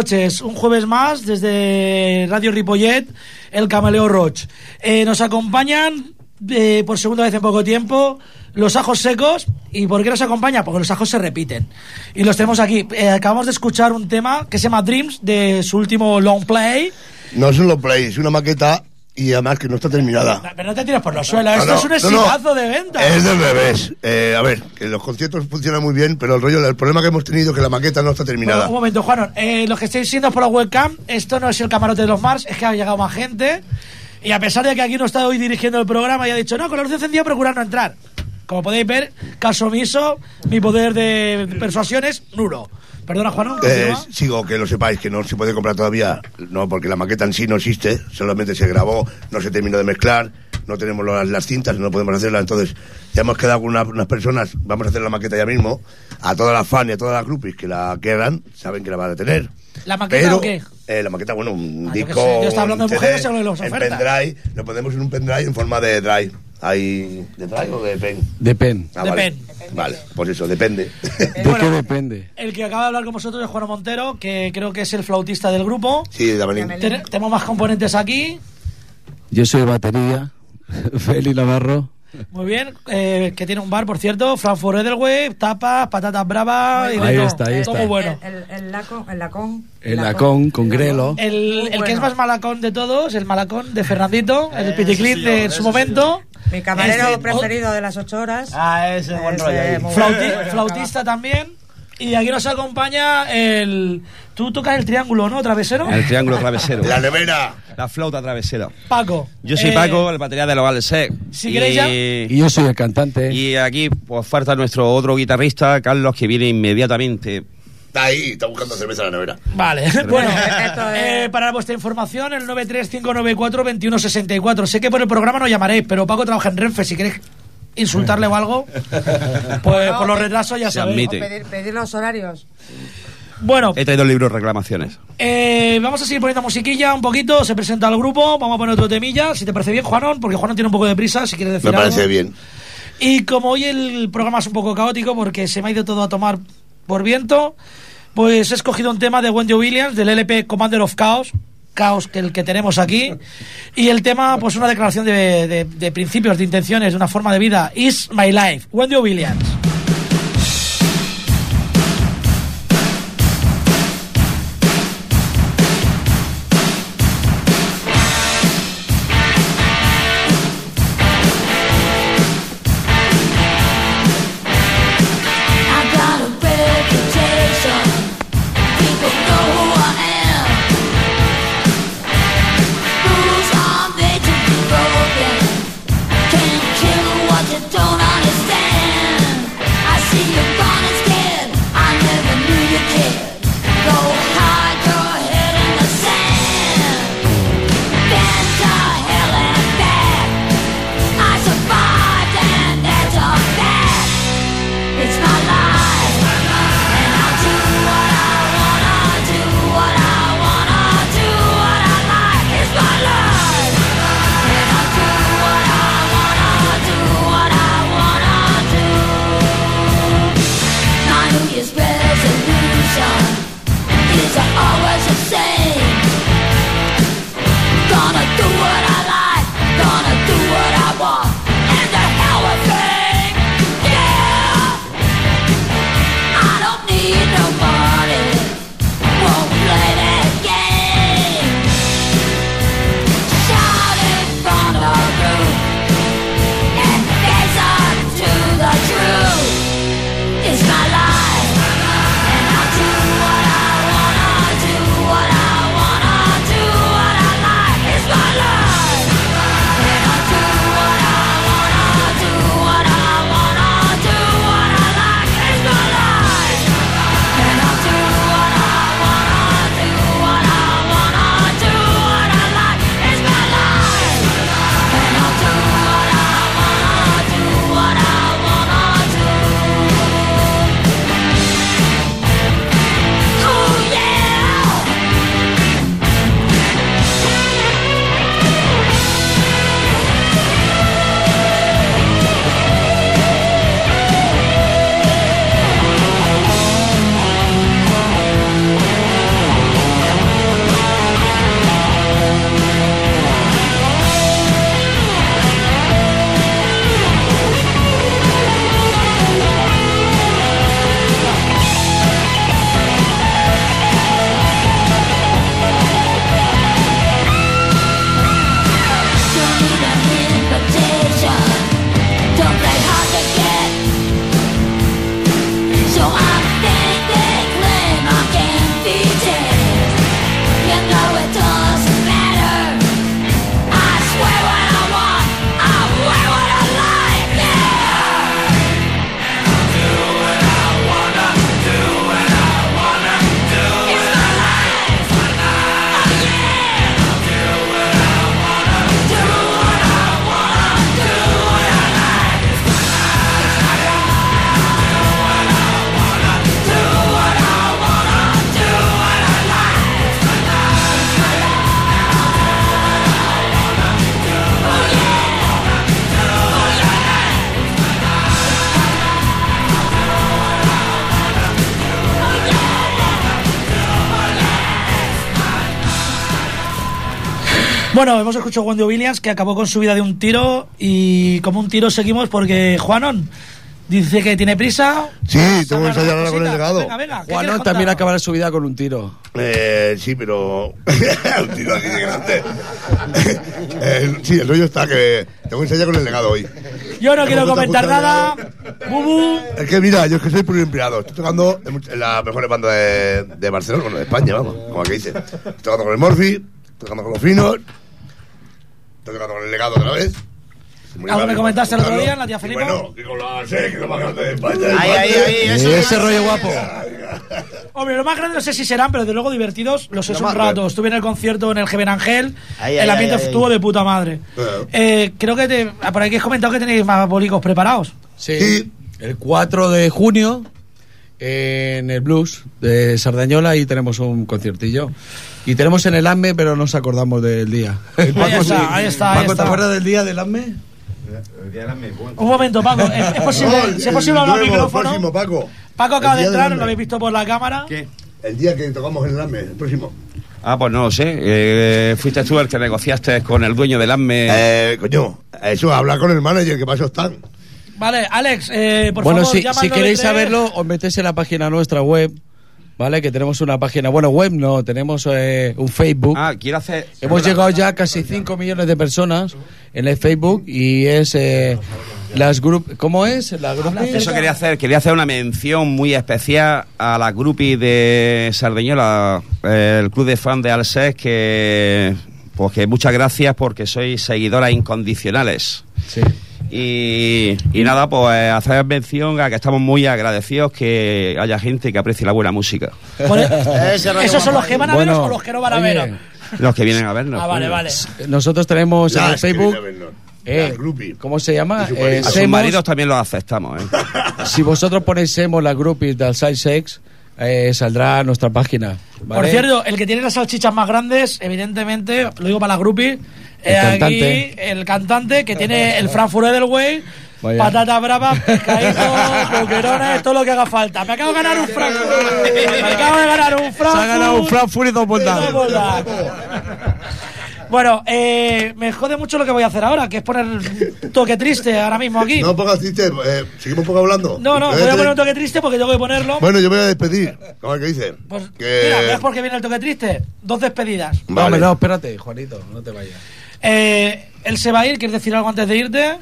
noches, un jueves más desde Radio Ripollet, el Camaleo Roch. Eh, nos acompañan eh, por segunda vez en poco tiempo los ajos secos. ¿Y por qué nos acompaña? Porque los ajos se repiten. Y los tenemos aquí. Eh, acabamos de escuchar un tema que se llama Dreams de su último long play. No es un long play, es una maqueta y además que no está terminada. Pero no te tires por los suelos, No, esto no, es un no. exitazo de venta. Es del revés. Eh, a ver, que los conciertos funcionan muy bien, pero el rollo, el problema que hemos tenido es que la maqueta no está terminada. Bueno, un momento, Juan. Eh, los que estáis viendo por la webcam, esto no es el camarote de los Mars, es que ha llegado más gente. Y a pesar de que aquí no está hoy dirigiendo el programa y ha dicho, no, con la luz encendida procurar no entrar. Como podéis ver, caso omiso, mi poder de persuasión es nulo. Perdona, Juan. Eh, sigo, que lo sepáis, que no se puede comprar todavía, no, porque la maqueta en sí no existe, solamente se grabó, no se terminó de mezclar, no tenemos las, las cintas, no podemos hacerla, entonces ya hemos quedado con una- unas personas, vamos a hacer la maqueta ya mismo, a todas las fans y a todas las groupies que la quieran, saben que la van a tener. ¿La maqueta Pero, o qué? eh, la maqueta, bueno, un Ah, yo disco. sé, yo estaba hablando de mujeres CD, de las En pendrive, lo ponemos en un pendrive en forma de drive. ¿Hay de o de pen? Depende. Ah, De vale. pen. Vale, pues eso, depende. ¿De Bueno. qué depende? El que acaba de hablar con vosotros es Juan Montero, que creo que es el flautista del grupo. sí, de Amelín. Ten- tenemos más componentes aquí. Yo soy batería. Feli Navarro. Muy bien. eh, que tiene un bar, por cierto. Frankfurt Edelweiss, tapas, patatas bravas. y de Ahí todo. está, ahí Todo está. muy bueno. El, el, el lacón, el lacón. El lacón con grelo. El, el que es bueno. más malacón de todos, el malacón de Fernandito, el piticlin de en su momento. Mi camarero Este, preferido de las ocho horas. Ah, ese buen Ese, rollo ahí. muy Flauti- bueno. flautista también. Y aquí nos acompaña el. Tú tocas el triángulo, ¿no? Travesero. El triángulo travesero. La nevera. La flauta travesera. Paco. Yo soy Eh, Paco, el batería de los Valsec. si queréis ya- Y yo soy el cantante. Y aquí pues falta nuestro otro guitarrista, Carlos, que viene inmediatamente. Está ahí, está buscando cerveza en la nevera. Vale, bueno, Esto es- eh, para vuestra información, el 935942164. Sé que por el programa no llamaréis, pero Paco trabaja en Renfe. Si queréis insultarle o algo, pues por los retrasos ya Se sabéis. Admite. pedir, pedir los horarios. Bueno, He traído el libro reclamaciones. eh, vamos a seguir poniendo musiquilla un poquito. Se presenta el grupo. Vamos a poner otro temilla. Si te parece bien, Juanón, porque Juanón tiene un poco de prisa. Si quieres decir Me parece algo. bien. Y como hoy el programa es un poco caótico porque se me ha ido todo a tomar por viento, pues he escogido un tema de Wendy Williams del LP Commander of Chaos, Chaos que el que tenemos aquí, y el tema, pues una declaración de, de- de principios, de intenciones, de una forma de vida, Is My Life, Wendy Williams. Bueno, hemos escuchado a Wendy Williams que acabó con su vida de un tiro y como un tiro seguimos porque Juanon dice que tiene prisa. Sí, tengo que ensayar ahora con el legado. Venga, venga, ¿qué Juanón quieres también acabará su vida con un tiro. Eh, sí, pero. un tiro así de grande. Eh, sí, el rollo está que tengo que ensayar con el legado hoy. Yo no quiero comentar nada. Bubu. Es que mira, yo es que soy pluriempleado. Estoy tocando en, las mejores bandas de, de Barcelona, bueno, de España, vamos, como que dice. Estoy tocando con el Morphy, estoy tocando con los finos, estoy tocando con el legado otra vez. Algo me comentaste el otro día en la tía Felipa. Bueno, que con la sé, que es lo más grande de España. Ahí, ahí, ahí. Ese rollo guapo. Hombre, lo más grande no sé si serán, pero de luego divertidos los es un rato. Estuve en el concierto en el Geven Ángel. El ambiente estuvo de puta madre. Eh, creo que te, ah, por aquí has comentado que tenéis más bolicos preparados. Sí. Sí. El 4 de junio en el Blues de Sardañola y tenemos un conciertillo. Y tenemos en el AME, pero no nos acordamos del día. Paco, está, ahí está, ahí Paco, está. ¿te acuerdas del día del AME? Un momento, Paco. ¿Es, es posible, No, si es posible hablar al micrófono? próximo, Paco. Paco acaba El de entrar, hambre. lo habéis visto por la cámara. ¿Qué? El día que tocamos en el AME, el próximo. Ah, pues no lo sé. Eh, fuiste tú el que negociaste con el dueño del AME. Eh, coño, eso, hablar con el manager, que para eso están. Vale, Alex, eh, por bueno, favor, si, si queréis 93. saberlo, os metéis en la página nuestra web, ¿vale? Que tenemos una página, bueno, web no, tenemos eh, un Facebook. Ah, quiero hacer. Hemos llegado ya a casi 5 millones de personas en el Facebook y es eh, las grup ¿Cómo es? La? Eso quería hacer, quería hacer una mención muy especial a la groupie de Sardeñola, el club de fan de Alses, que pues que muchas gracias porque sois seguidoras incondicionales. Sí. Y, y nada, pues hacer mención a que estamos muy agradecidos que haya gente que aprecie la buena música. ¿Esos son los que van a veros Bueno, o los que no van a oye, veros? Los que vienen a vernos. Ah, vale, vale. Nosotros tenemos en el Facebook, eh. ¿cómo se llama? Eh. A sus maridos también los aceptamos, ¿eh? si vosotros ponéis Semos las groupies del Side Sex, eh, saldrá a nuestra página. ¿vale? Por cierto, el que tiene las salchichas más grandes, evidentemente, lo digo para la groupie, El eh, aquí cantante. el cantante que tiene el Frankfurt Edelweiss, Vaya. patatas bravas, pescaditos, boquerones, todo lo que haga falta. Me acabo de ganar un Frankfurt. Me acabo de ganar un Frankfurt. Se ha ganado un Frankfurt y dos voltadas. Bueno, eh, me jode mucho lo que voy a hacer ahora, que es poner un toque triste ahora mismo aquí. No pongas triste, eh, seguimos un poco hablando. No, no, voy a poner un toque triste porque tengo que ponerlo. Bueno, yo voy a despedir. ¿Cómo es que dice? Pues que... mira, ¿ves por qué viene el toque triste? Dos despedidas. No, Vale. hombre, no, espérate, Juanito, no te vayas. Eh, él se va a ir, ¿quieres decir algo antes de irte?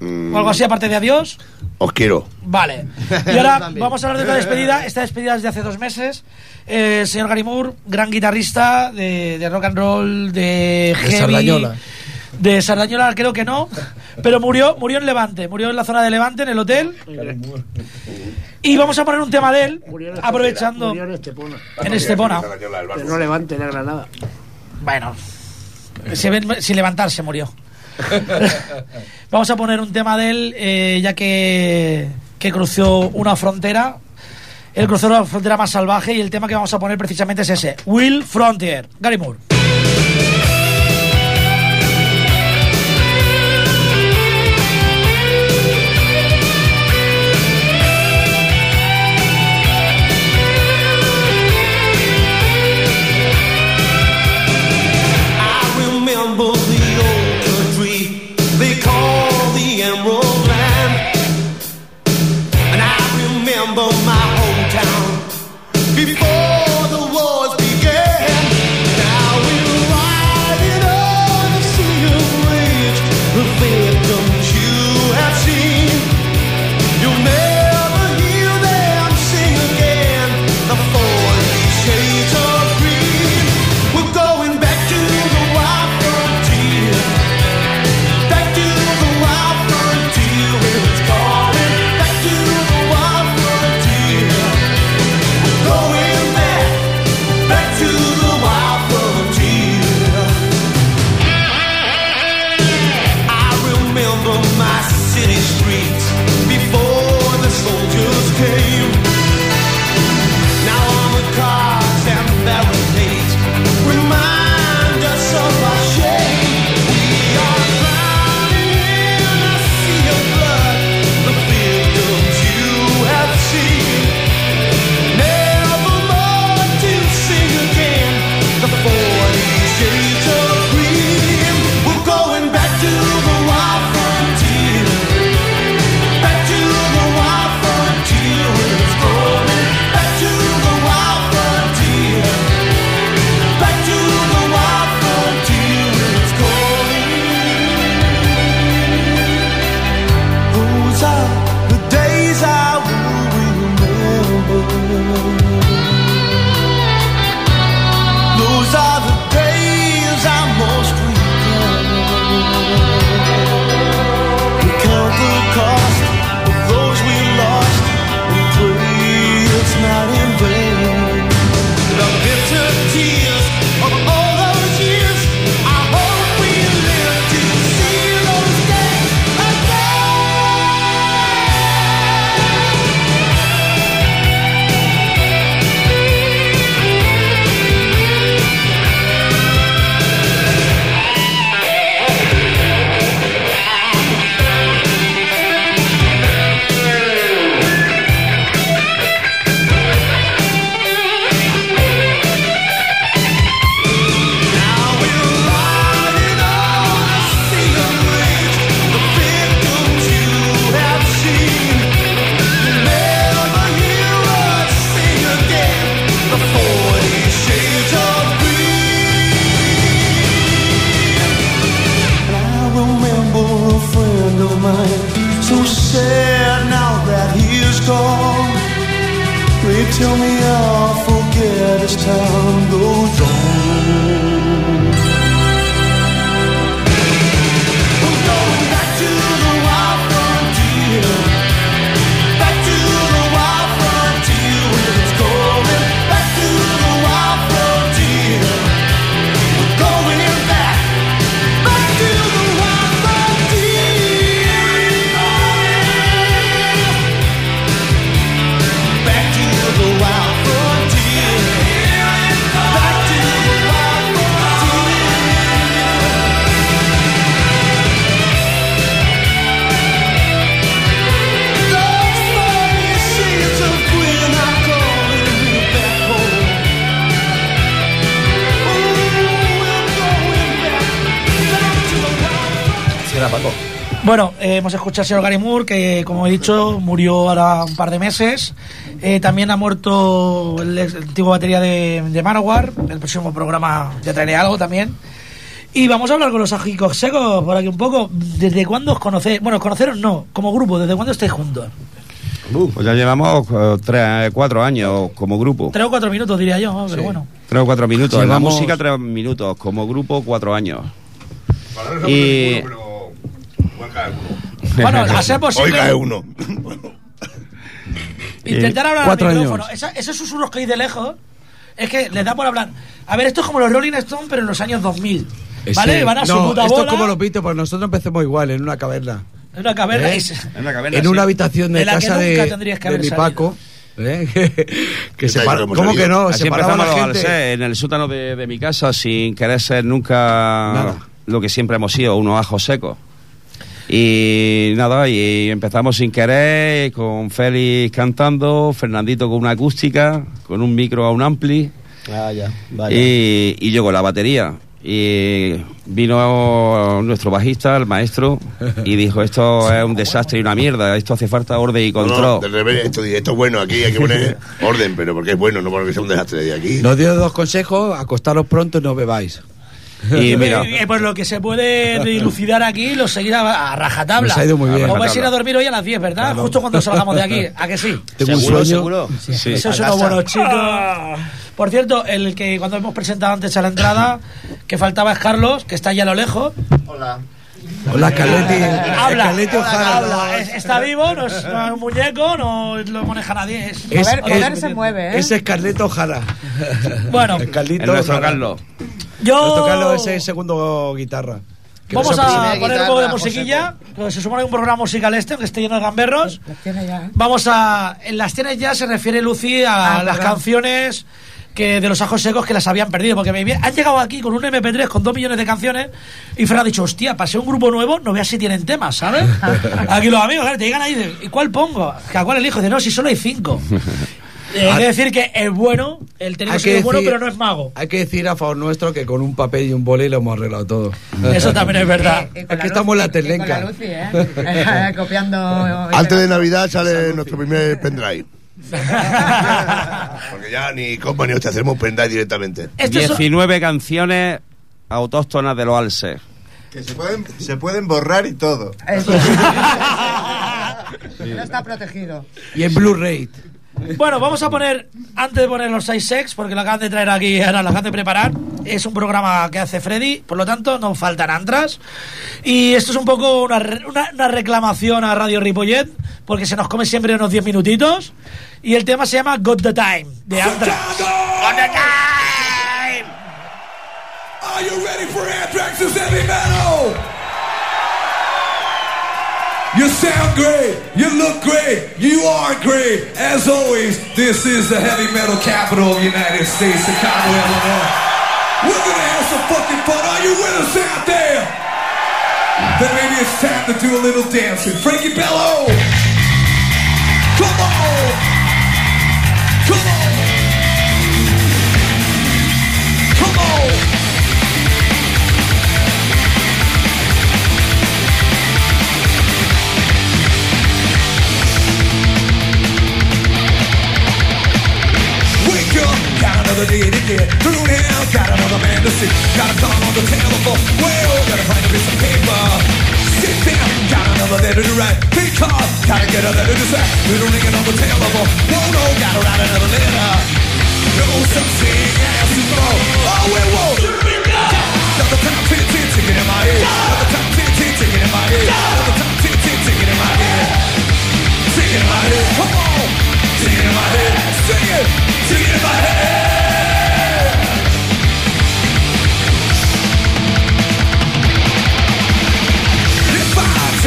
Mm, ¿O algo así aparte de adiós? Os quiero. Vale. Y ahora vamos a hablar de una despedida. Esta despedida es de hace dos meses. Eh, el señor Gary Moore, gran guitarrista de, de rock and roll, de heavy. Sardañola. De Sardañola creo que no, pero murió, murió en Levante, murió en la zona de Levante, en el hotel. Y vamos a poner un tema de él, aprovechando Murió en Estepona. en Estepona. No levante la granada. Bueno, se ven- sin levantarse murió. Vamos a poner un tema de él, eh, ya que, que cruzó una frontera. Él cruzó la frontera más salvaje y el tema que vamos a poner precisamente es ese: Will Frontier. Gary Moore. city streets. Hemos escuchado al señor Gary Moore, que como he dicho, murió ahora un par de meses. Eh, también ha muerto el, antiguo batería de, de Manowar. En el próximo programa ya traeré algo también. Y vamos a hablar con los ajicos secos por aquí un poco. ¿Desde cuándo os conocéis? Bueno, conoceros no, como grupo, ¿desde cuándo estáis juntos? Pues ya llevamos eh, tres, cuatro años como grupo. Tres o cuatro minutos diría yo, pero bueno. Tres o cuatro minutos. En la Llevamos- música, tres minutos. Como grupo, cuatro años. Para Y- ninguno, pero. Bueno, a ser Hoy posible, cae uno. intentar hablar Cuatro al años. micrófono. Esa- esos susurros que hay de lejos, es que les da por hablar. A ver, esto es como los Rolling Stones, pero en los años 2000. ¿Vale? Ese- Van a su no, puta esto bola. es como los Beatles, pues nosotros empezamos igual, en una caverna. En una caverna. ¿Eh? se- En una caverna, en sí. una habitación de De la que casa nunca de, tendrías que de haber mi. Paco. ¿eh? que es como ¿Cómo que no? Así empezamos la al gente. ser, en el sótano de, de mi casa sin querer ser nunca Nada. lo que siempre hemos sido, unos ajos secos. Y nada, y empezamos sin querer, con Félix cantando, Fernandito con una acústica, con un micro a un ampli Ah, ya. Vaya. y, y yo con la batería. Y vino nuestro bajista, el maestro, y dijo, esto es un desastre y una mierda, esto hace falta orden y No, no, control. del revés, esto, esto es bueno, aquí hay que poner orden, pero porque es bueno, no porque sea un desastre de aquí. Nos dio dos consejos, acostaros pronto y no bebáis. Y mira, Eh, pues lo que se puede dilucidar aquí lo seguirá a, a rajatabla. Nos ha ido muy bien. Os vais a ir a dormir hoy a las 10, ¿verdad? Justo cuando salgamos de aquí. ¿A que sí? Tengo un ¿Seguro, sueño. seguro? Sí. Eso es buenos chicos. Por cierto, el que cuando hemos presentado antes a la entrada, que faltaba es Carlos, que está allá a lo lejos. Hola. Hola, Carleti. Habla, Carleti Ojara. habla. Es- está vivo, no es, no es un muñeco, no lo maneja nadie. Es, Es- Mover, mover es- se mueve, ¿eh? Ese es Carleto Jara. Bueno, El Carlito el nuestro Jara. Carlos. yo. Nuestro Carlos es el segundo guitarra. Vamos a poner un poco de musiquilla. Se supone un programa musical este, que esté lleno de gamberros. Tiene ya, ¿eh? Vamos a. En las tienes ya se refiere Lucy a Ah, las perdón. canciones que de los ajos secos que las habían perdido. Porque me, han llegado aquí con un MP3 con dos millones de canciones y Fran ha dicho, hostia, pasé un grupo nuevo, no veas si tienen temas, ¿sabes? aquí los amigos, claro, te llegan ahí y dicen, ¿y cuál pongo? ¿A cuál elijo? Dice, no, si solo hay cinco. Eh, Hay que decir que es bueno, el técnico es bueno, decir- pero no es mago. Hay que decir a favor nuestro que con un papel y un boli lo hemos arreglado todo. Eso también es verdad. Y con Aquí la estamos Lucy- la telenca. ¿eh? Copiando. Antes de Navidad sale nuestro primer pendrive. Porque ya ni company ni te hacemos pendrive directamente. Esto es- 19 canciones autóctonas de los alces. Que se pueden, se pueden borrar y todo. Eso. No está protegido. Y en Blu-ray. Bueno, vamos a poner, antes de poner los 6 sex, porque lo acaban de traer aquí, ahora lo acaban de preparar, es un programa que hace Freddy, por lo tanto no faltan antras. Y esto es un poco una, una, una reclamación a Radio Ripollet, porque se nos come siempre unos 10 minutitos. Y el tema se llama Got the Time, de Anthrax. Are you ready for Anthrax's heavy metal? You sound great, you look great, you are great. As always, this is the heavy metal capital of the United States, Chicago, Illinois. We're gonna have some fucking fun. Are you with us out there? Then maybe it's time to do a little dancing. Frankie Bello! Come on! Come on! See. Gotta call on the telephone. Well, gotta find a piece of paper. Sit down, got another letter to write. Think hard, Gotta get her letter to say, little ringing on the tail of a whoa, no, gotta write another letter. No something else to go. Oh, it won't. Another time, tick, tick, ticking in my head. Another time, tick, tick, ticking in my head. Another time, tick, tick, ticking in my head. Ticking in my head. Come on. Ticking in my head. Sing it. Ticking in my head.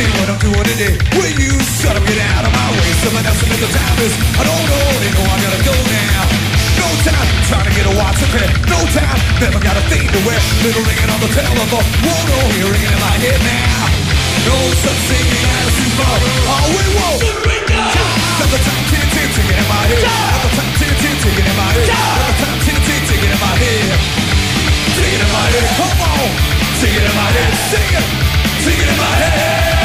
I tell you what I'm doing today, will you shut up, get out of my way? Someone else in the time is, I don't know, they know I gotta go now. No time trying to get a watch up. No time, never got a thing to wear. Little ringing on the tail of a whoa, no, ringing in my head now. No such thing as. All we want. Another time, ticking in my head. Another time, tick, tick, ticking in my head. Another time, ticking in my head. Ticking in my head. Come on. Ticking in my head. Sing it. Ticking in my head.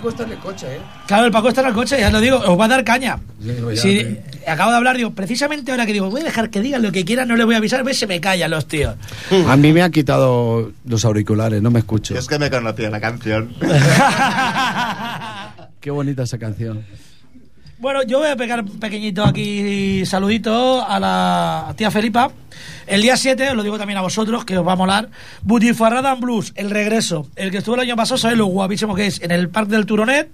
Paco está en el coche, ¿eh? Claro, el Paco está en el coche, ya lo digo, os va a dar caña. ya, Si sí. acabo de hablar, digo, precisamente ahora que digo, voy a dejar que digan lo que quieran, no les voy a avisar, ves, se me callan los tíos. A mí me han quitado los auriculares, no me escucho. Es que me conocía la canción. Qué bonita esa canción. Bueno, yo voy a pegar un pequeñito aquí saludito a la tía Felipa. El día 7, os lo digo también a vosotros, que os va a molar, Butifarrada en Blues, el regreso. El que estuvo el año pasado, sabéis lo guapísimo que es, en el Parque del Turonet,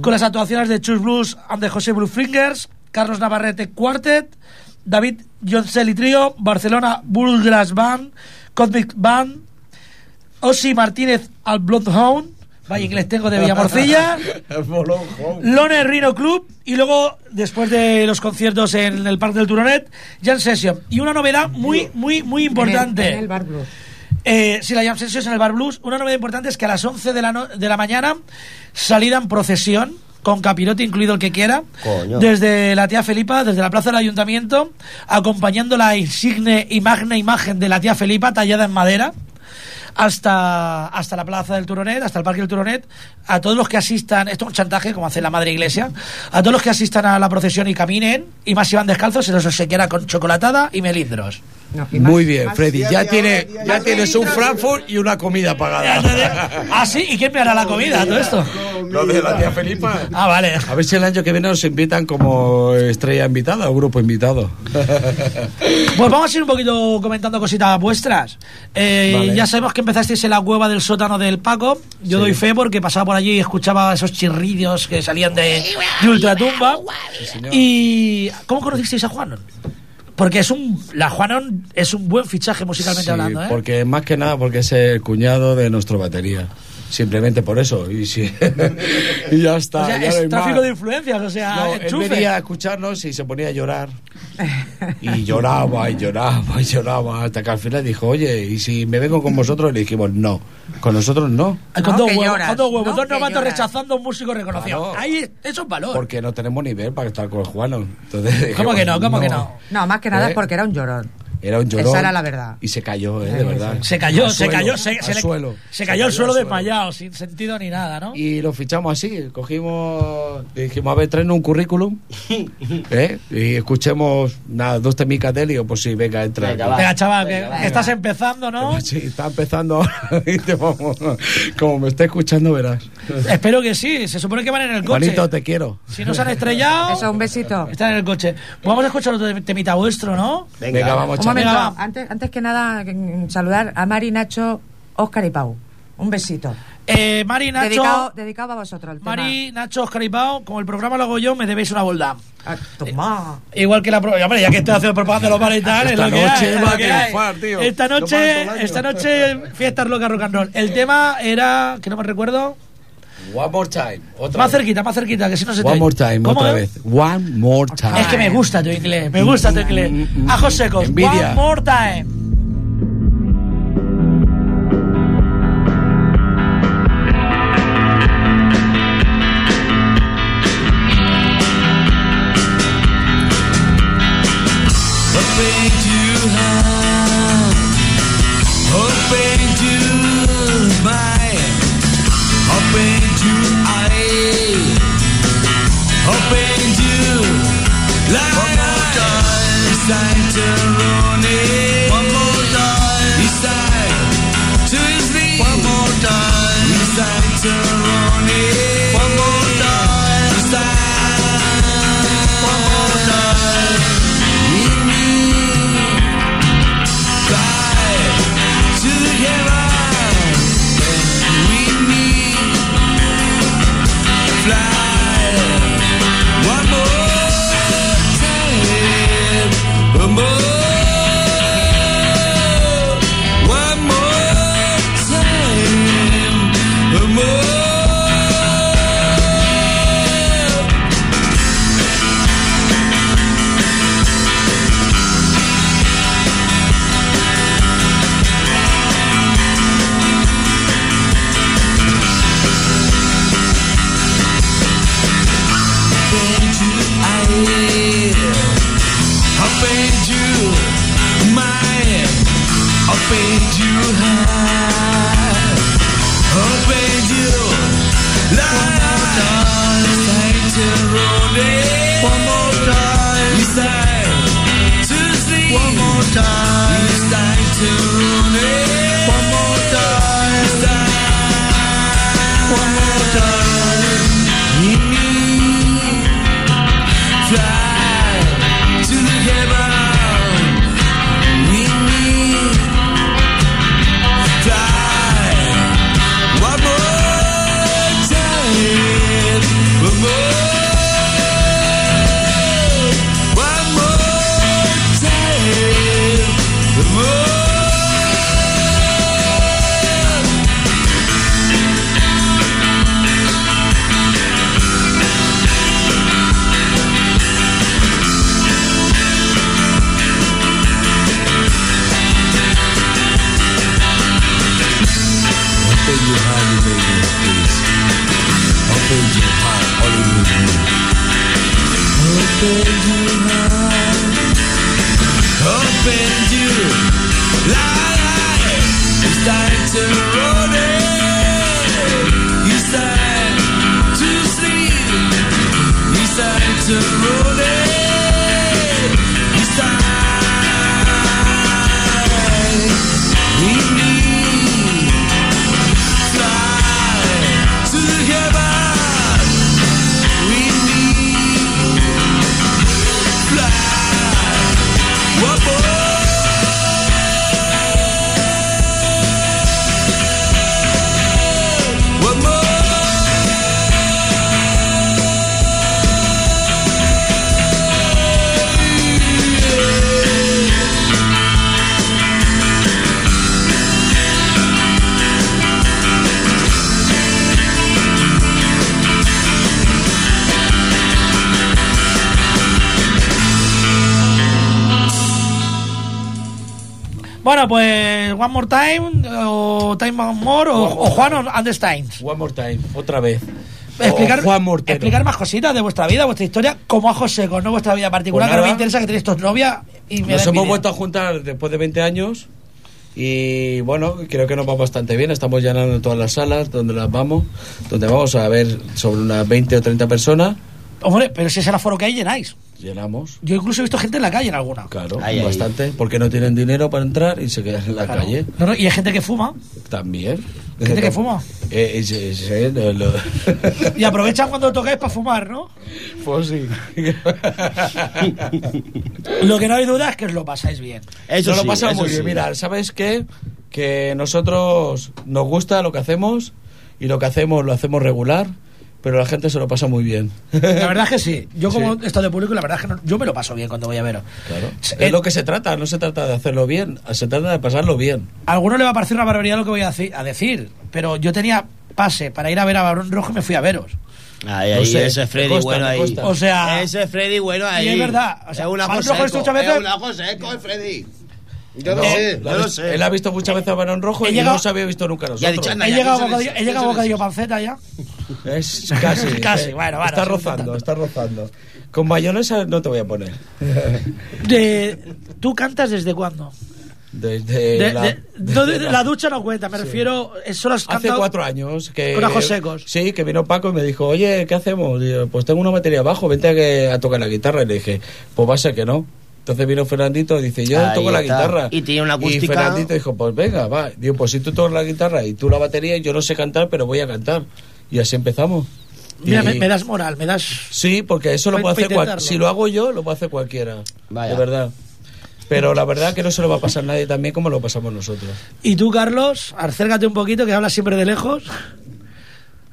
con las actuaciones de Chus Blues and de José Blue Fingers, Carlos Navarrete Quartet, David Jonceli Trio, Barcelona Bullgrass Band, Cosmic Band, Ossi Martínez al Bloodhound, vaya inglés tengo de Villamorcilla, Lone Rhino Club y luego, después de los conciertos en el Parque del Turonet, Jam Session. Y una novedad muy, muy, muy importante. En el, en el Bar Blues. Eh, sí, la Jam Session en el Bar Blues. Una novedad importante es que a las 11 de la, no- de la mañana salida en procesión, con capirote incluido el que quiera, Coño. desde la tía Felipa, desde la plaza del ayuntamiento, acompañando la insigne y magna imagen de la tía Felipa tallada en madera hasta, hasta la plaza del Turonet, hasta el parque del Turonet, a todos los que asistan, esto es un chantaje como hace la madre iglesia, a todos los que asistan a la procesión y caminen, y más si van descalzos, se los obsequiará con chocolatada y melindros. Muy bien, Freddy. Ya, tiene, ya tienes un. Frankfurt y una comida pagada. ¿Ah, sí? ¿Y quién me hará la comida? Todo esto. Lo de la tía Felipa. Ah, vale. A ver si el año que viene nos invitan como estrella invitada o grupo invitado. Pues vamos a ir un poquito comentando cositas vuestras. Eh, Vale. Ya sabemos que empezasteis en la cueva del sótano del Paco. Yo doy fe porque pasaba por allí y escuchaba esos chirridos que salían de, de Ultratumba. ¿Y cómo conocisteis a Juanon? Porque es un. La Juanon es un buen fichaje musicalmente Sí, hablando, ¿eh? porque más que nada porque es el cuñado de nuestro batería. Simplemente por eso. Y, sí. y ya está. o sea, ya no es tráfico más. de influencias, o sea, No, él venía a escucharnos y se ponía a llorar. Y lloraba, y lloraba, y lloraba. Hasta que al final dijo, oye, ¿y si me vengo con vosotros? Le dijimos, no. Con nosotros no. Ay, con dos huevos, con dos huevos, dos novatos rechazando a un músico reconocido. Claro. Ahí, eso es valor. Porque no tenemos nivel para estar con Juan. Entonces, ¿Cómo dijimos, que no? ¿Cómo que no? No, más que nada ¿Eh? es porque era un llorón. Era un llorón. Esa era la verdad. Y se cayó, ¿eh? De verdad. Se cayó, Al se suelo, cayó, se, al se le- suelo. se cayó al suelo al desmayado, sin sentido ni nada, ¿no? Y lo fichamos así, cogimos, dijimos, a ver, traen un currículum, ¿eh? Y escuchemos, nada, dos temicas de él pues sí, venga, entra. Venga, va. Venga, chaval, que, Venga, estás empezando, ¿no? Sí, está empezando ahora. y te vamos, como me está escuchando, verás. Espero que sí, se supone que van en el coche. Juanito, te quiero. Si no se han estrellado, Eso, un besito. están en el coche. Pues vamos a escuchar otro temita vuestro, ¿no? Venga, vamos, chaval. Momento, Venga, va. antes, antes que nada, saludar a Mari, Nacho, Óscar y Pau. Un besito. Eh, Mari, Nacho, Dedicado, dedicado a vosotros. el tema. Mari, Nacho, Oscar y Pau, como el programa lo hago yo, me debéis una boldad. Ah, toma. Igual que la pro- Hombre, ya que estoy haciendo propaganda de los bares y tal, es Esta lo que noche hay, es va a triunfar, tío. Esta No noche, esta noche, fiestas locas rock and roll. El tema era, que no me recuerdo, One more time. Otra más vez. cerquita, más cerquita, que si no se te... One more time, ¿Cómo otra es? vez. One more time. Es que me gusta tu inglés, me gusta tu inglés. Ajos secos, Envidia. one more time. Time, to Bueno, pues One More Time, o Time One More, o, o Juan Understein. One more time, otra vez. explicar, Juan Mortero. explicar más cositas de vuestra vida, vuestra historia, como ajos secos, no vuestra vida particular, Pues que no me nada. interesa que tenéis dos novias y me Nos hemos vuelto a juntar después de 20 años y bueno, creo que nos va bastante bien. Estamos llenando todas las salas donde las vamos, donde vamos a ver sobre unas 20 o 30 personas. Hombre, pero si es el aforo que hay, llenáis. Llenamos. Yo incluso he visto gente en la calle en alguna. Claro, Ahí, ahí. bastante, porque no tienen dinero para entrar y se quedan en la Claro. calle. No, no, y hay gente que fuma También. Gente que fuma. Eh, ese, lo- lo- y aprovechan cuando tocáis para fumar, ¿no? Pues sí. Lo que no hay duda es que os lo pasáis bien. Eso Nos lo sí, pasamos eso muy bien. sí. Mira, ¿sabes qué? Que nosotros nos gusta lo que hacemos y lo que hacemos lo hacemos regular, pero la gente se lo pasa muy bien. La verdad es que sí. Yo como Sí. esto de público, la verdad es que no- yo me lo paso bien cuando voy a veros. Claro. Eh, Es lo que se trata, no se trata de hacerlo bien, se trata de pasarlo bien. A alguno le va a parecer una barbaridad lo que voy a, a decir, pero yo tenía pase para ir a ver a Barón Rojo y me fui a veros. Ahí, No ahí, sé, ese es Freddy consta, bueno ahí. O sea, Ese es Freddy bueno ahí. es verdad, o sea, es un ajo seco. Es un ajo seco, el Freddy. Yo lo Eh, sé, yo lo sé. Él ha visto muchas veces a Barón Rojo He y llegado- no se había visto nunca a Ya nosotros. dicho, he ya, llegado, ¿qué se bocadillo, he llegado panceta ya. Es casi. Casi, eh, bueno, bueno, Está rozando, está rozando. Con mayonesa no te voy a poner. De- ¿Tú cantas desde cuándo? Desde De- la, de- no, de- la ducha no cuenta, me refiero. eh, Solo has Hace cuatro años que... Con ajos secos. Sí, que vino Paco y me dijo, oye, ¿qué hacemos? Pues tengo una batería abajo, vente a, que- a tocar la guitarra. Y le dije, pues va a ser que no. Entonces vino Fernandito y dice, yo Ahí toco la está. guitarra. Y tiene una acústica. Y Fernandito dijo, pues venga, va. Digo, pues si tú tocas la guitarra y tú la batería, yo no sé cantar, pero voy a cantar. Y así empezamos. Mira, Y- me, me das moral, me das. Sí, porque eso lo puede hacer cual-. Si lo hago yo, lo puede hacer cualquiera. Vaya. De verdad. Pero la verdad que no se lo va a pasar nadie también como lo pasamos nosotros. Y tú, Carlos, acércate un poquito, que hablas siempre de lejos.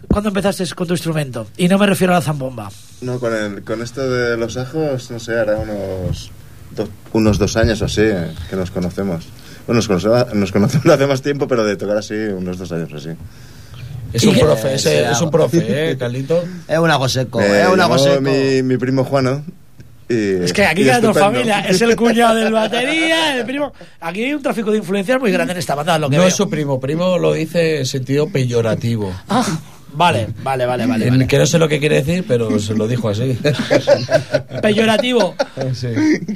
¿Cuándo empezaste con tu instrumento? Y no me refiero a la zambomba. No, con, el, con esto de los ajos, no sé, hará unos, do- unos dos años o así eh, que nos conocemos. Bueno, nos conocemos, nos conocemos hace más tiempo, pero de tocar así, unos dos años o así. Es ¿Y un qué- profe, Eh, es, es un profe, ¿eh, Carlito? Es un ajo seco, Me es un ajo llamó seco. mi, mi primo Juano. Y, Es que aquí queda tu familia. Es el cuñado del batería, el primo. Aquí hay un tráfico de influencias muy grande en esta banda, lo que No veo. es su primo, primo lo dice en sentido peyorativo. Ah, vale, vale, vale, vale. Vale. Que no sé lo que quiere decir, pero se lo dijo así. Peyorativo. Sí.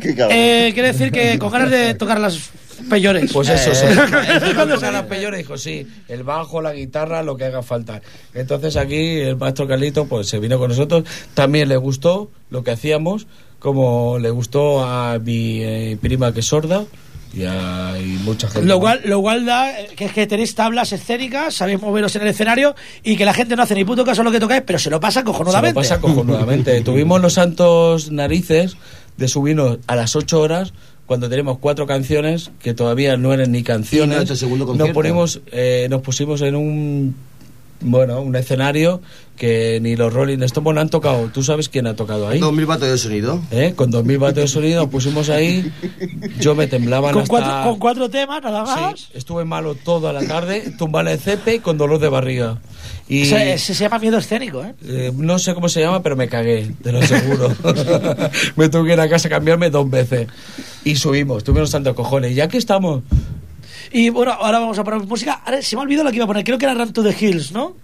Qué cabrón. Eh, quiere decir que con ganas de tocar las peyores. Pues eso, Eh. sí. Cuando Cuando se se la dice. peyora dijo, sí, el bajo, la guitarra, lo que haga falta. Entonces aquí el maestro Carlito pues se vino con nosotros. También le gustó lo que hacíamos, como le gustó a mi eh, prima que es sorda y a y mucha gente. Lo cual, lo cual da eh, que es que tenéis tablas escénicas, sabéis moveros en el escenario y que la gente no hace ni puto caso a lo que tocáis, pero se lo pasa Se lo cojonudamente. pasa cojonudamente. Tuvimos los santos narices de subirnos a las 8 horas cuando tenemos cuatro canciones que todavía no eran ni canciones. Segundo nos, concierto. ponimos, eh, nos pusimos en un bueno un escenario que ni los Rolling Stones han tocado. ¿Tú sabes quién ha tocado ahí? 2000 vatios de sonido. ¿Eh? Con 2000 vatios de sonido nos pusimos ahí. Yo me temblaba con, hasta... cuatro, con cuatro temas, nada más. Sí, estuve malo toda la tarde, tumbada en cepe con dolor de barriga. Y Eso- se llama miedo escénico, ¿eh? eh, no sé cómo se llama, pero me cagué, te lo aseguro. me tuve que ir a casa a cambiarme dos veces. Y subimos, tuvimos tantos cojones. Ya que estamos, Y bueno, ahora vamos a poner música. Ahora se me ha olvidado lo que iba a poner. Creo que era Run to the Hills, ¿no?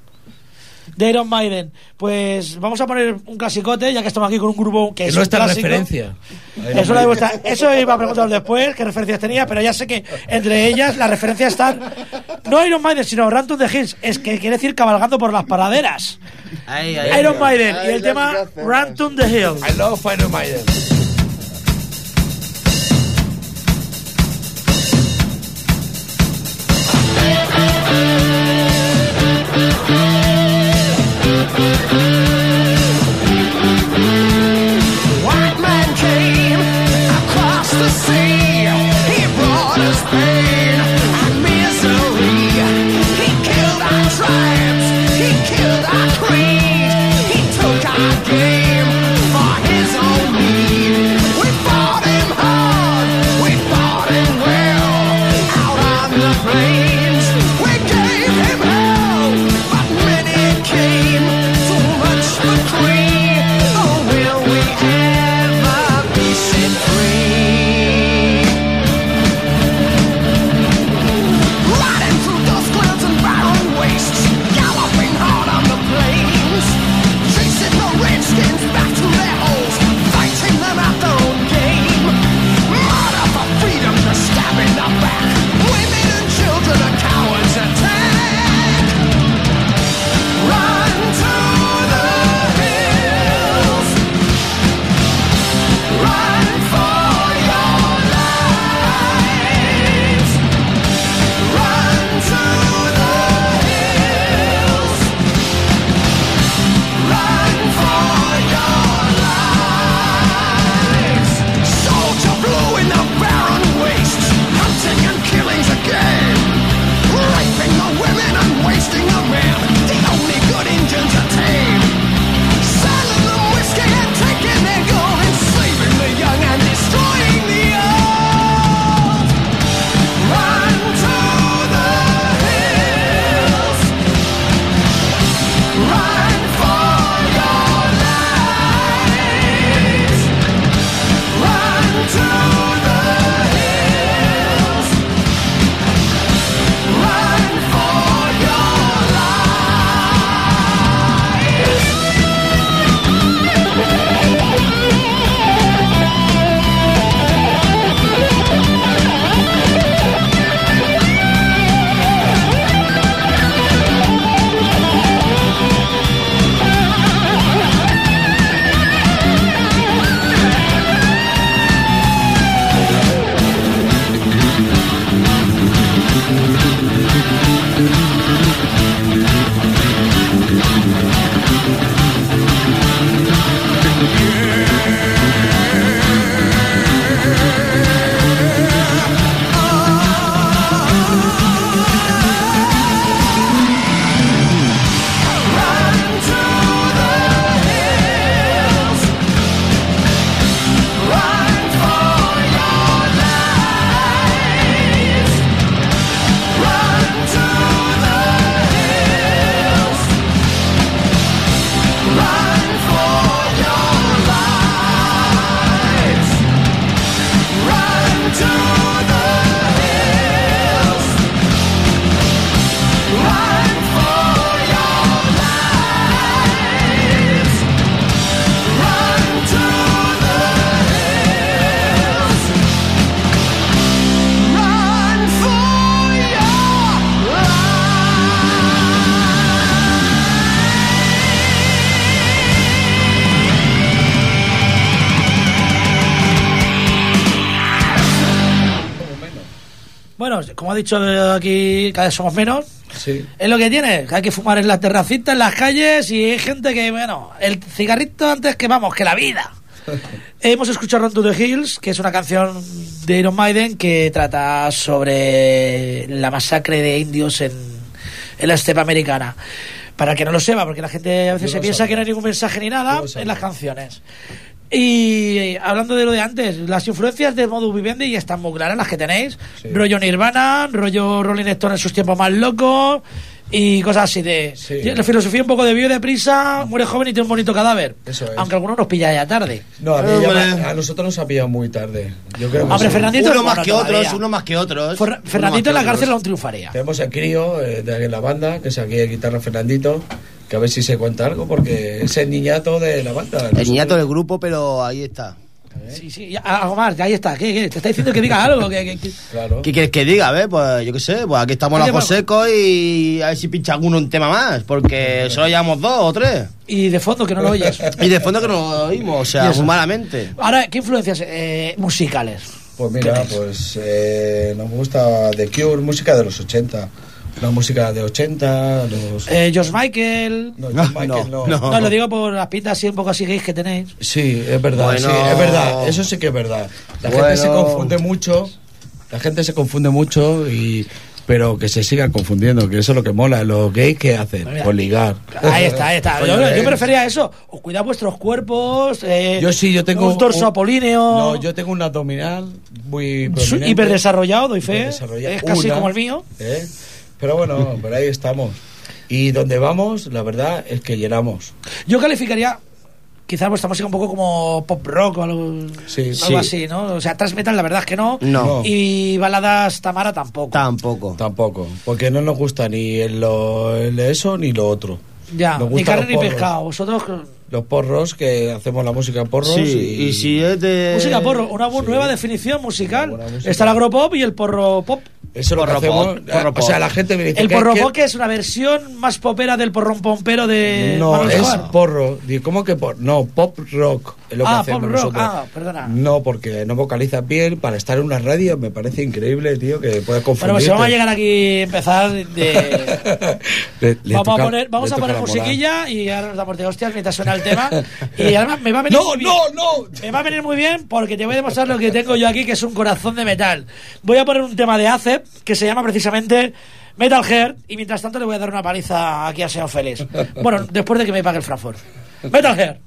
De Iron Maiden. Pues vamos a poner un clasicote, ya que estamos aquí con un grupo que es es nuestra clásico. referencia. Eso, de vuestra- eso iba a preguntar después, qué referencias tenía, pero ya sé que entre ellas las referencias están. No Iron Maiden, sino Run to the Hills. Es que quiere decir cabalgando por las paraderas. Ahí, ahí. Iron Maiden y Ay, el tema. Run to the Hills. I love Iron Maiden. Dicho aquí, cada vez somos menos. Sí. Es lo que tiene, que hay que fumar en las terracitas, en las calles y hay gente que, bueno, el cigarrito antes que vamos, que la vida. Hemos escuchado Run to the Hills, que es una canción de Iron Maiden que trata sobre la masacre de indios en, en la estepa americana. Para el que no lo sepa, porque la gente a veces se piensa que no hay ningún mensaje ni nada en las canciones. Y eh, hablando de lo de antes, las influencias de Modus Vivendi ya están muy claras, las que tenéis. Sí. Rollo Nirvana, rollo Rolling Stone en sus tiempos más locos y cosas así de... Sí. La filosofía un poco de vive deprisa, muere joven y tiene un bonito cadáver. Eso es. Aunque algunos nos pilla ya tarde. No, a, mí ya- a nosotros nos ha pillado muy tarde. Yo creo que Hombre. Fernandito Uno más que todavía. otros, uno más que otros. Más Fernandito que en la otros. cárcel aún triunfaría. Tenemos el crío eh, de la banda, que es aquí de guitarra Fernandito, que a ver si se cuenta algo, porque es el niñato de la banda. El niñato del grupo, pero ahí está. Sí, sí, ya, algo más, ahí está. ¿Qué, qué? Te está diciendo que diga algo. Que, que- que- Claro. ¿Qué quieres que diga? A ver, pues yo qué sé, pues aquí estamos los vamos. secos y a ver si pincha alguno un tema más, porque solo llevamos dos o tres. Y de fondo, que no lo oyes. Y de fondo que no lo oímos, o sea, malamente. Ahora, ¿qué influencias eh, musicales? Pues mira, pues eh, nos gusta The Cure, música de los 80. La música de 80, los... Eh, George Michael. no, no, John Michael no. no. No, lo digo por las pintas así un poco así gays que tenéis. Sí, es verdad, Bueno. sí, es verdad. Eso sí que es verdad. La gente se confunde mucho, la gente se confunde mucho y... Pero que se sigan confundiendo, que eso es lo que mola. Los gays, ¿qué hacen? Mira. Pues ligar. Ahí está, ahí está. Yo, prefería eso. O cuidad vuestros cuerpos. eh, Yo sí, yo tengo Un torso apolíneo. No, yo tengo un abdominal muy hiperdesarrollado, doy fe. Hiperdesarrollado. Es casi Una, como el mío. ¿eh? Pero bueno, pero ahí estamos. Y donde vamos, la verdad es que llenamos. Yo calificaría quizás vuestra música un poco como pop rock o algo, Sí, algo sí. así, ¿no? O sea, thrash metal la verdad es que no. No. Y baladas Tamara tampoco. Tampoco. Tampoco, porque no nos gusta ni el, lo, el eso ni lo otro. ya, Nos ni carne ni pescado. Vosotros, Los porros, que hacemos la música porros. Sí, y, y si es de... música porro, una sí. nueva definición musical. Música. Está el agropop y el porro pop. Eso es lo que Porro hacemos. porro o sea, la gente me dice El que- porro que- pop que es una versión más popera del porrón pompero de No, Manuel es Escobar. porro. ¿Cómo que por? No, pop rock. Es lo que Ah, hacemos pop rock. nosotros. Ah, perdona. No, porque no vocalizas bien. Para estar en una radio me parece increíble, tío, que puedas Bueno, confundirte. pues si vamos a llegar aquí a empezar de... Le- le vamos, toca- a poner, vamos a poner musiquilla y ahora nos damos de hostias mientras suena el tema. Y además me va a venir ¡No, muy bien. no, no! Me va a venir muy bien porque te voy a demostrar lo que tengo yo aquí, que es un corazón de metal. Voy a poner un tema de ACEP que se llama precisamente Metal Heart y mientras tanto le voy a dar una paliza aquí a Señor Félix. Bueno, después de que me pague el Frankfurt. Metal Heart.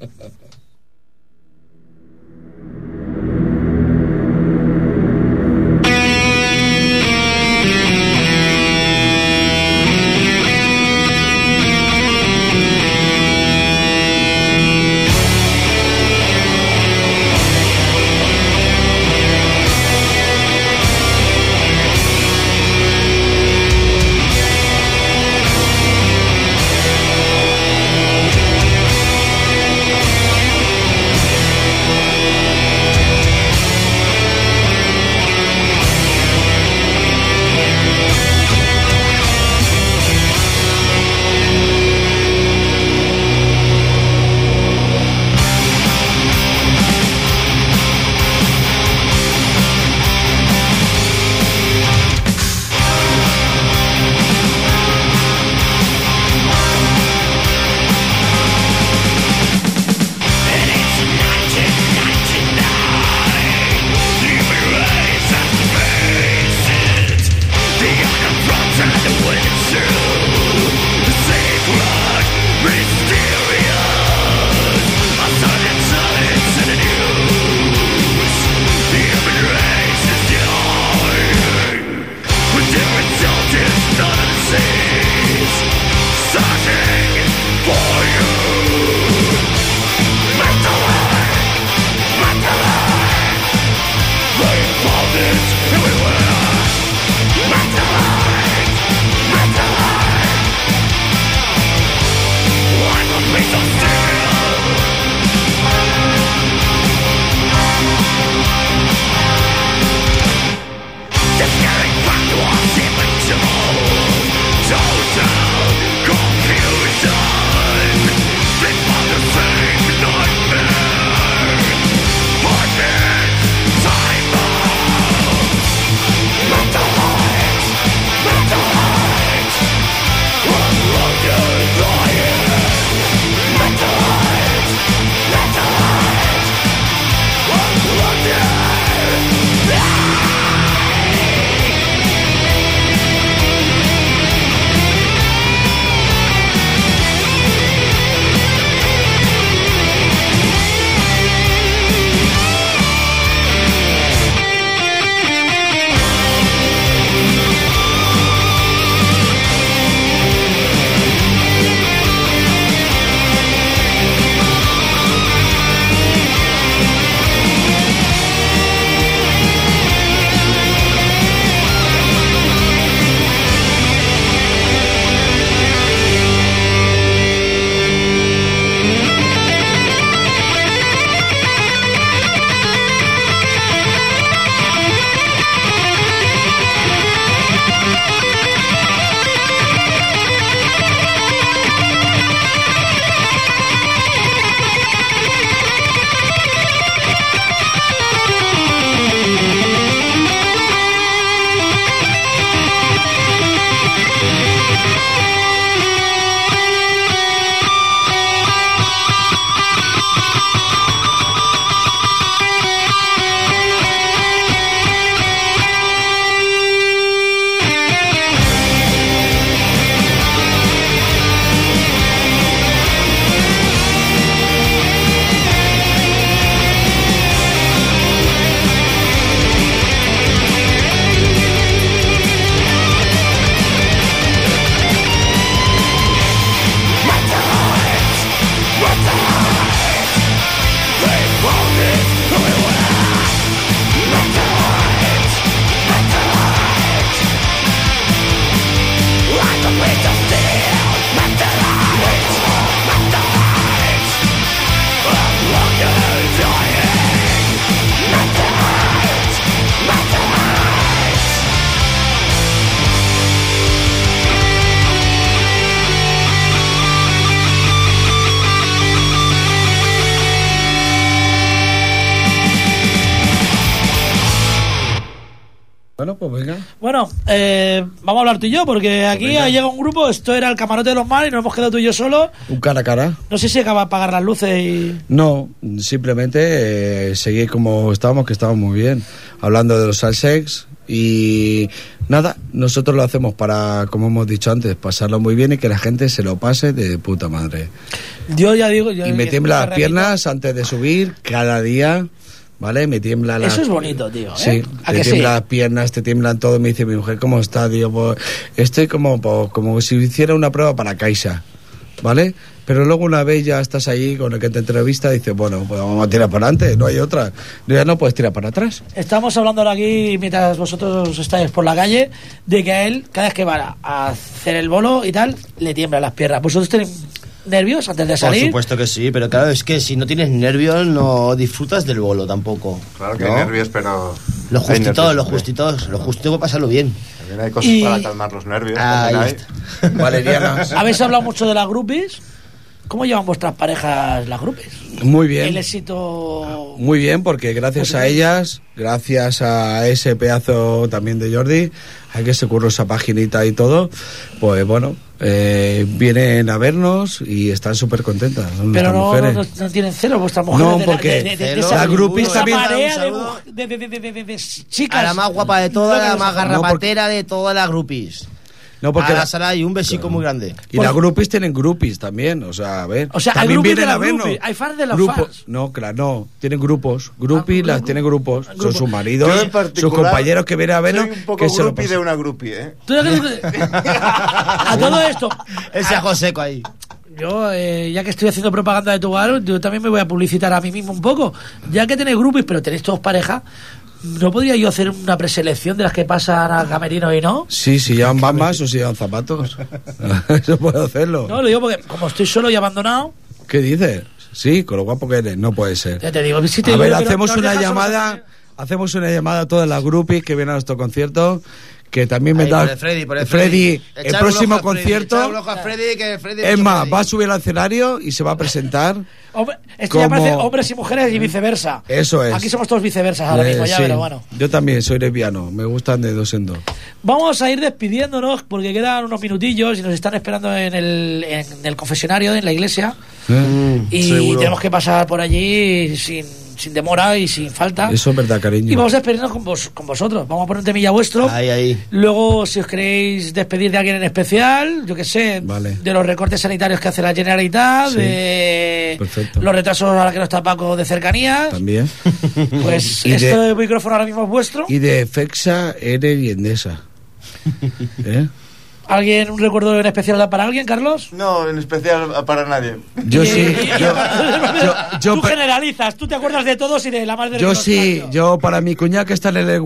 Eh, vamos a hablar tú y yo, porque aquí venga. ha llegado un grupo, esto era el camarote de los mares y nos hemos quedado tú y yo solos. Un cara a cara. No sé si acaba de apagar las luces y... No, simplemente eh, seguir como estábamos, que estábamos muy bien, hablando de los salsex y nada, nosotros lo hacemos para, como hemos dicho antes, pasarlo muy bien y que la gente se lo pase de puta madre. Yo ya digo... yo- Y me tiemblan las piernas antes de subir cada día, ¿vale? Me tiemblan las Eso es bonito, tío, ¿eh? Sí, ¿A te sí? tiemblan las piernas, te tiemblan todo. Me dice mi mujer, ¿cómo está? Digo, pues, estoy como, pues, como si hiciera una prueba para Caixa, ¿vale? Pero luego una vez ya estás ahí con el que te entrevista, dices, bueno, pues vamos a tirar para adelante, no hay otra. Ya no puedes tirar para atrás. Estamos hablando ahora aquí, mientras vosotros estáis por la calle, de que a él, cada vez que va a hacer el bolo y tal, le tiemblan las piernas. ¿Vosotros tenéis nervios antes de Por salir? supuesto que sí, pero claro, es que si no tienes nervios no disfrutas del bolo tampoco. Claro que ¿no? hay nervios, pero. Los justitos, nervios, los sí. justitos, los justitos para pasarlo bien. También hay cosas Y- para calmar los nervios. Ahí. Valerianas. Habéis hablado mucho de las groupies. ¿Cómo llevan vuestras parejas las groupies? Muy bien. El éxito... Muy bien, porque gracias a ellas, gracias a ese pedazo también de Jordi, a que se curró esa paginita y todo, pues bueno, eh, vienen a vernos y están súper contentas. son Pero no, mujeres. no, no tienen celo vuestras mujeres. No, porque la Un de, chicas. A la más guapa de todas, No, la más no- garrapatera de todas las groupies. No, porque a la la- Sara y un besico muy grande. y las groupies tienen groupies también, o sea, a ver. O sea, hay también vienen de a vernos. groupies, hay fans de las Grupos- fans. No, claro, no. Tienen grupos. Groupies las tienen grupos. Son grupos. sus maridos, sus compañeros que vienen a vernos. Soy un poco que se lo groupie de una groupie, ¿eh? ¿Tú sabes que- a todo esto, Ese ajo seco ahí. yo, eh, ya que estoy haciendo propaganda de tu bar, yo también me voy a publicitar a mí mismo un poco. Ya que tenéis groupies, pero tenéis todos pareja, ¿no podría yo hacer una preselección de las que pasan a camerino y no? Sí, si llevan bambas o si llevan zapatos. Eso puedo hacerlo. No, lo digo porque como estoy solo y abandonado, ¿Qué dices? Sí, con lo guapo que eres. No puede ser. ya te digo, si te a digo ver, hacemos no una llamada. a- Hacemos una llamada a todas las groupies que vienen a nuestro concierto. Que también me Ahí, da. por el Freddy, por el Freddy, Freddy. el Echar un próximo concierto. Freddy, que Freddy Es más, Freddy. va a subir al escenario y se va a presentar. Hombre, esto ya Como- parece hombres y mujeres y viceversa. Eso es. Aquí somos todos viceversas ahora Eh, mismo ya, sí. pero bueno. Yo también soy lesbiano. Me gustan de dos en dos. Vamos a ir despidiéndonos porque quedan unos minutillos y nos están esperando en el, en el confesionario, en la iglesia. ¿Eh? Y Seguro. tenemos que pasar por allí sin, sin demora y sin falta. Eso es verdad, cariño. Y vamos a despedirnos con, vos, con vosotros. Vamos a poner un temilla vuestro. Ahí, ahí. Luego, si os queréis despedir de alguien en especial, yo que sé, Vale. de los recortes sanitarios que hace la Generalitat, Sí. de Perfecto. los retrasos a la que no está Paco de cercanías, También. pues Y de- este micrófono ahora mismo es vuestro. Y de FEXA, Eres y Endesa. ¿Eh? ¿Alguien, un recuerdo en especial para alguien, Carlos? No, en especial para nadie. Yo sí. Yo, yo, yo tú generalizas, tú te acuerdas de todos y de la más de yo los sí. Yo, para mi cuñada que está en el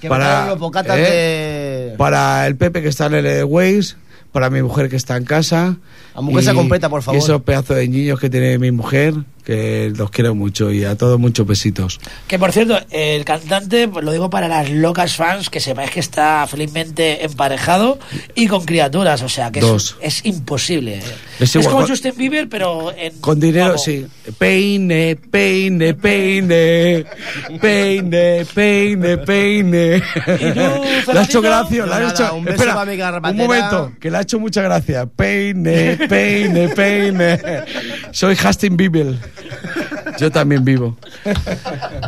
Que Para- ¿eh? de... para el Pepe que está en el Waze, para mi mujer que está en casa. Hamburguesa completa, por favor. Y esos pedazos de niños que tiene mi mujer, que los quiero mucho y a todos muchos besitos. Que por cierto, el cantante, pues lo digo para las locas fans, que sepáis que está felizmente emparejado y con criaturas, o sea que es, es imposible. Es Es, como con- Justin Bieber, pero en Con dinero, sí. Peine, peine, peine. Peine, peine, peine. Le ha hecho gracia, le ha Nada, hecho. un beso Espera, para mi un momento, que le ha hecho mucha gracia. Peine, peine, peine. Soy Justin Bieber. Yo también vivo.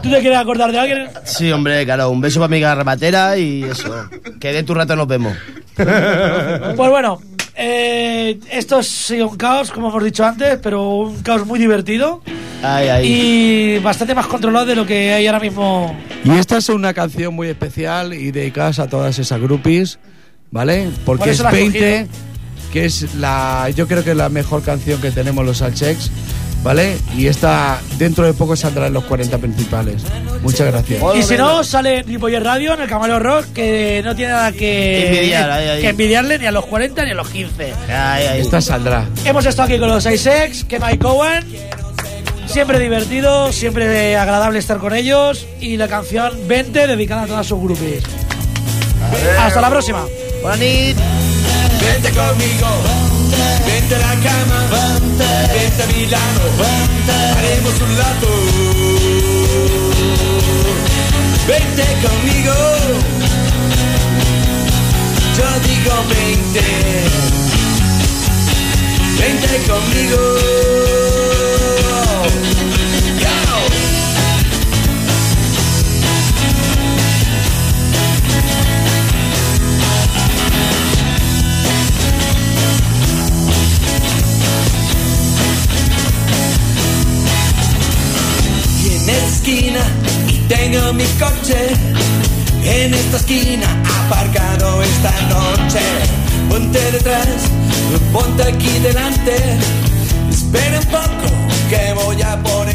¿Tú te quieres acordar de alguien? Sí, hombre, claro, un beso para mi garrapatera y eso. Que de tu rato nos vemos. Pues bueno, eh, esto ha sido un caos, como hemos dicho antes, pero un caos muy divertido Ay, ay. y bastante más controlado de lo que hay ahora mismo. Y esta es una canción muy especial y dedicada a todas esas groupies, ¿vale? Por Porque es la has 20, que es la, yo creo que es la mejor canción que tenemos los Alchex, ¿vale? Y esta dentro de poco saldrá en los 40 principales. Muchas gracias. Y si no, sale en Ripollet Radio, en el Camaleo Rock, que no tiene nada que, Envidiar, ahí, ahí. que envidiarle ni a los 40 ni a los 15. Ay, ay. Esta saldrá. Hemos estado aquí con los Isex, que Mike Cohen. Siempre divertido, siempre agradable estar con ellos. Y la canción 20 dedicada a todas sus groupies. Hasta la próxima. Buenas. Vente conmigo, vente a la cama, vente a Milano, haremos un lato. vente conmigo. Yo digo vente, vente conmigo. Esta esquina y tengo mi coche. En esta esquina aparcado esta noche. Ponte detrás, ponte aquí delante. Espera un poco que voy a por